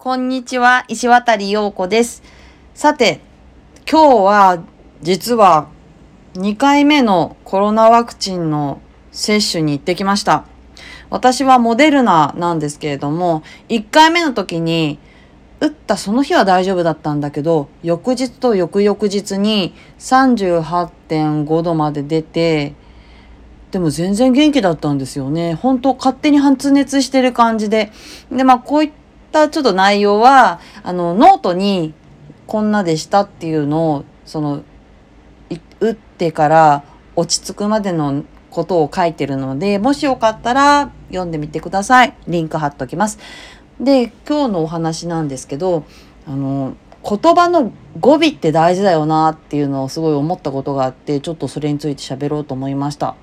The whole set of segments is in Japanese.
こんにちは、石渡陽子です。さて、今日は実は2回目のコロナワクチンの接種に行ってきました。私はモデルナなんですけれども、1回目の時に打ったその日は大丈夫だったんだけど、翌日と翌々日に38.5度まで出て、でも全然元気だったんですよね。本当勝手に発熱してる感じで。で、まあこういったちょっと内容は、あの、ノートにこんなでしたっていうのを、その、打ってから落ち着くまでのことを書いてるので、もしよかったら読んでみてください。リンク貼っときます。で、今日のお話なんですけど、あの、言葉の語尾って大事だよなっていうのをすごい思ったことがあって、ちょっとそれについて喋ろうと思いました。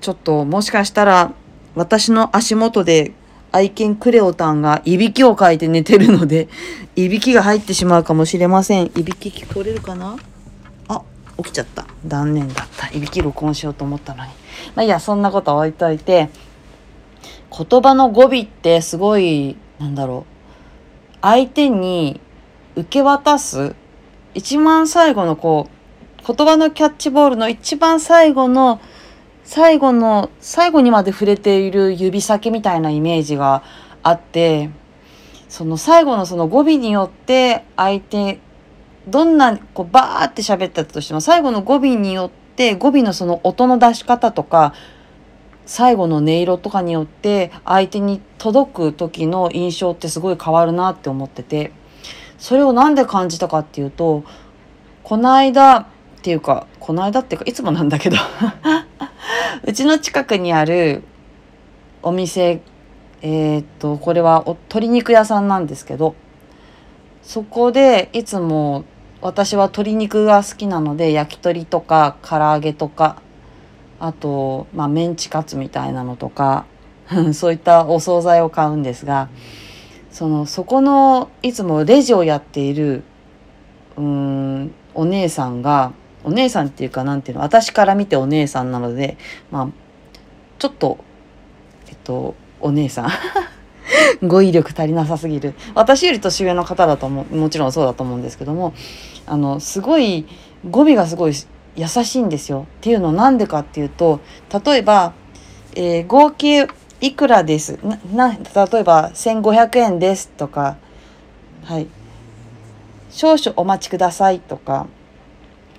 ちょっともしかしたら私の足元で愛犬クレオタンがいびきをかいて寝てるので いびきが入ってしまうかもしれません。いびき聞こえるかな？あ起きちゃった。断念だった。いびき録音しようと思ったのに。まあいいやそんなことは置いといて言葉の語尾ってすごいなんだろう。相手に受け渡す一番最後のこう言葉のキャッチボールの一番最後の最後の最後にまで触れている指先みたいなイメージがあってその最後のその語尾によって相手どんなこうバーって喋ったとしても最後の語尾によって語尾のその音の出し方とか最後の音色とかによって相手に届く時の印象ってすごい変わるなって思っててそれをなんで感じたかっていうとこの間っていうかこの間っていうかいつもなんだけど。うちの近くにあるお店えーっとこれはお鶏肉屋さんなんですけどそこでいつも私は鶏肉が好きなので焼き鳥とか唐揚げとかあと、まあ、メンチカツみたいなのとか そういったお惣菜を買うんですがそのそこのいつもレジをやっているうんお姉さんがお姉さんっていうかなんていうの私から見てお姉さんなのでまあちょっとえっとお姉さん。語彙力足りなさすぎる。私より年上の方だと思うもちろんそうだと思うんですけどもあのすごい語尾がすごい優しいんですよ。っていうのなんでかっていうと例えば、えー合計いくらです。なな例えば1500円ですとかはい。少々お待ちくださいとか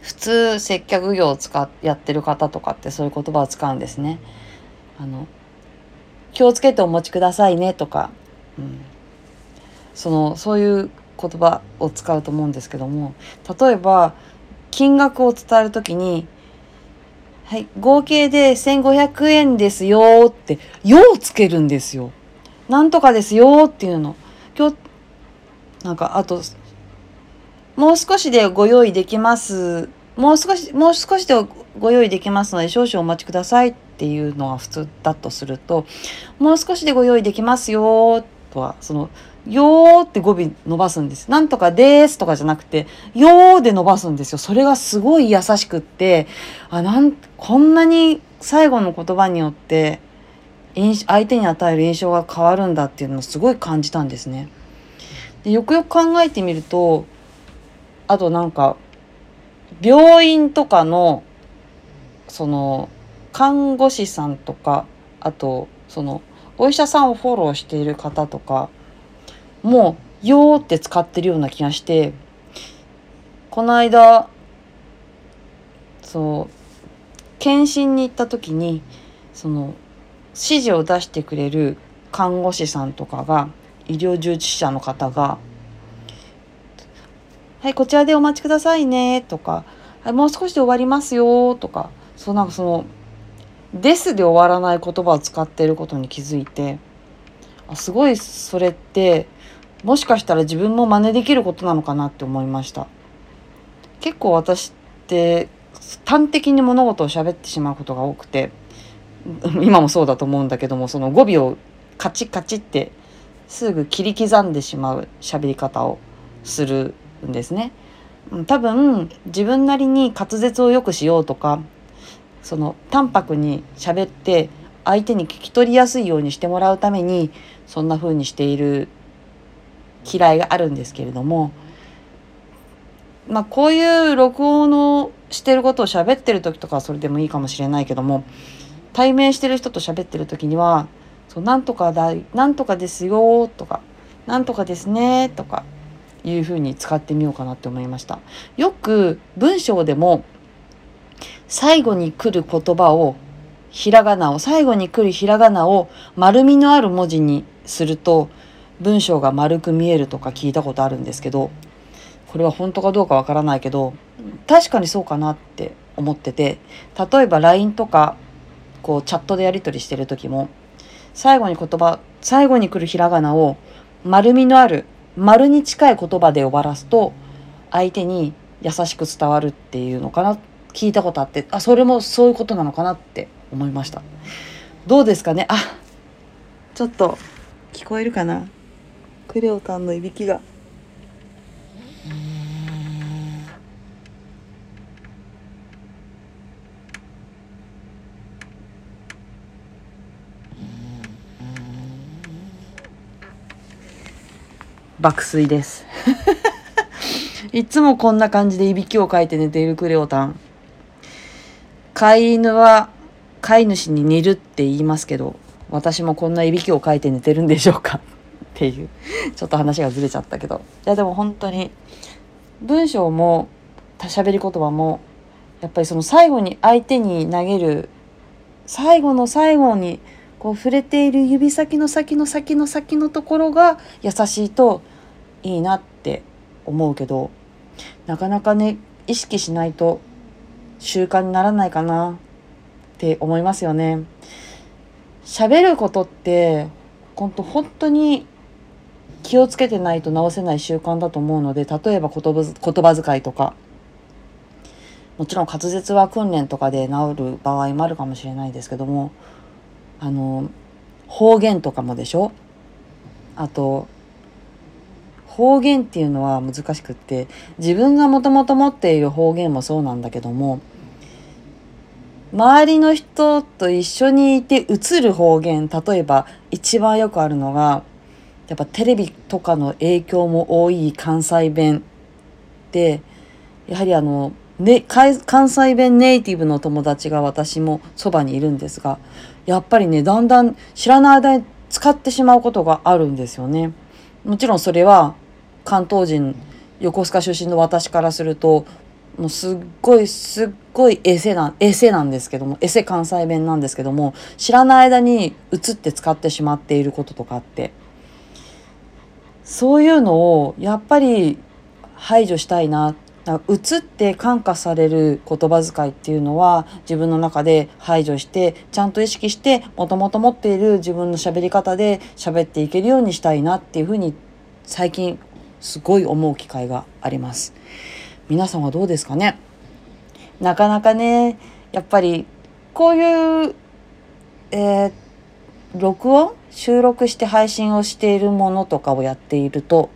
普通接客業を使っやってる方とかってそういう言葉を使うんですね。あの気をつけてお持ちくださいねとか、うん、そのそういう言葉を使うと思うんですけども例えば金額を伝えるときに「はい合計で1500円ですよ」って「よ」をつけるんですよ。なんとかですよっていうの。今日なんかあともう少しでご用意できます。もう少し、もう少しでご用意できますので少々お待ちくださいっていうのが普通だとすると、もう少しでご用意できますよとは、その、よーって語尾伸ばすんです。なんとかですとかじゃなくて、よーで伸ばすんですよ。それがすごい優しくって、あ、なん、こんなに最後の言葉によって、相手に与える印象が変わるんだっていうのをすごい感じたんですね。でよくよく考えてみるとあとなんか病院とかのその看護師さんとかあとそのお医者さんをフォローしている方とかもう「よ」って使ってるような気がしてこの間そう検診に行った時にその指示を出してくれる看護師さんとかが医療従事者の方が「はいこちらでお待ちくださいね」とか「はいもう少しで終わりますよ」とかそうなんかその「です」で終わらない言葉を使っていることに気づいてあすごいそれってもしかしたら自分も真似できることなのかなって思いました。結構私って端的に物事を喋ってしまうことが多くて 今もそうだと思うんだけどもその語尾をカチカチってすぐ切り刻んでしまう喋り方をするんですね。多分自分なりに滑舌を良くしようとかその淡白に喋って相手に聞き取りやすいようにしてもらうためにそんな風にしている嫌いがあるんですけれどもまあこういう録音のしてることを喋ってる時とかはそれでもいいかもしれないけども対面してる人と喋ってる時には「そうなんとかだなんとかですよ」とか「なんとかですね」とかいうふうに使ってみようかなって思いました。よく文章でも最後に来る言葉をひらがなを最後に来るひらがなを丸みのある文字にすると文章が丸く見えるとか聞いたことあるんですけどこれは本当かどうかわからないけど確かにそうかなって思ってて例えば LINE とかこうチャットでやり取りしてる時も最後に言葉最後に来るひらがなを丸みのある丸に近い言葉で終わらすと相手に優しく伝わるっていうのかな。聞いたことあってあそれもそういうことなのかなって思いました。どうですかね？あちょっと聞こえるかな？クレオタンのいびきが。爆睡です。いつもこんな感じでいびきをかいて寝ているクレオタン。飼い犬は飼い主に似るって言いますけど私もこんないびきをかいて寝てるんでしょうか？っていうちょっと話がずれちゃったけど。いやでも本当に文章も喋り言葉もやっぱりその最後に相手に投げる最後の最後にこう触れている指先の先の先の先のところが優しいといいなって思うけどなかなかね意識しないと習慣にならないかなって思いますよね。喋ることって本当本当に気をつけてないと直せない習慣だと思うので例えば言葉言葉遣いとかもちろん滑舌は訓練とかで治る場合もあるかもしれないですけどもあの方言とかもでしょ？あと方言っていうのは難しくって自分がもともと持っている方言もそうなんだけども周りの人と一緒にいて映る方言例えば一番よくあるのがやっぱテレビとかの影響も多い関西弁でやはりあのね、関西弁ネイティブの友達が私もそばにいるんですがやっぱりねだんだん知らない間に使ってしまうことがあるんですよね。もちろんそれは関東人横須賀出身の私からするともうすっごいすっごいエセなエセなんですけどもエセ関西弁なんですけども知らない間に移って使ってしまっていることとかってそういうのをやっぱり排除したいな移って感化される言葉遣いっていうのは自分の中で排除してちゃんと意識してもともと持っている自分の喋り方で喋っていけるようにしたいなっていうふうに最近すごい思う機会があります。皆さんはどうですかね？なかなかねやっぱりこういう、えー、録音？収録して配信をしているものとかをやっていると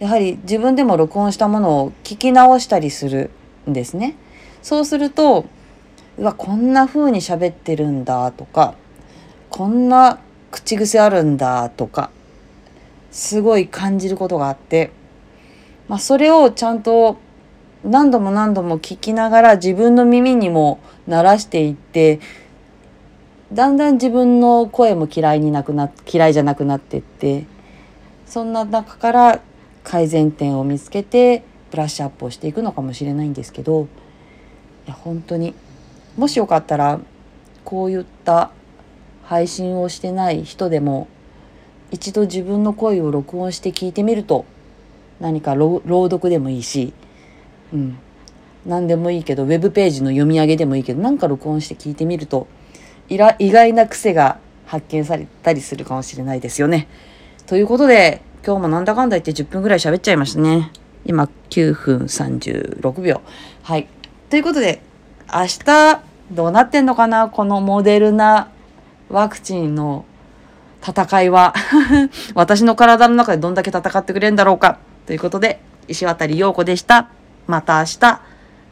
やはり自分でも録音したものを聞き直したりするんですね。そうするとうわこんな風に喋ってるんだとかこんな口癖あるんだとかすごい感じることがあって、まあ、それをちゃんと何度も何度も聞きながら自分の耳にも慣らしていってだんだん自分の声も嫌いになくな嫌いじゃなくなってってそんな中から改善点を見つけてブラッシュアップをしていくのかもしれないんですけどいや本当にもしよかったらこういった配信をしてない人でも一度自分の声を録音して聞いてみると何か朗読でもいいし、うん、何でもいいけどウェブページの読み上げでもいいけど何か録音して聞いてみると意外な癖が発見されたりするかもしれないですよね。ということで今日もなんだかんだ言って10分ぐらい喋っちゃいましたね。今9分36秒。はい。ということで、明日どうなってんのかな？このモデルナワクチンの戦いは 私の体の中でどんだけ戦ってくれるんだろうかということで、石渡陽子でした。また明日。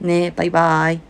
ねバイバイ。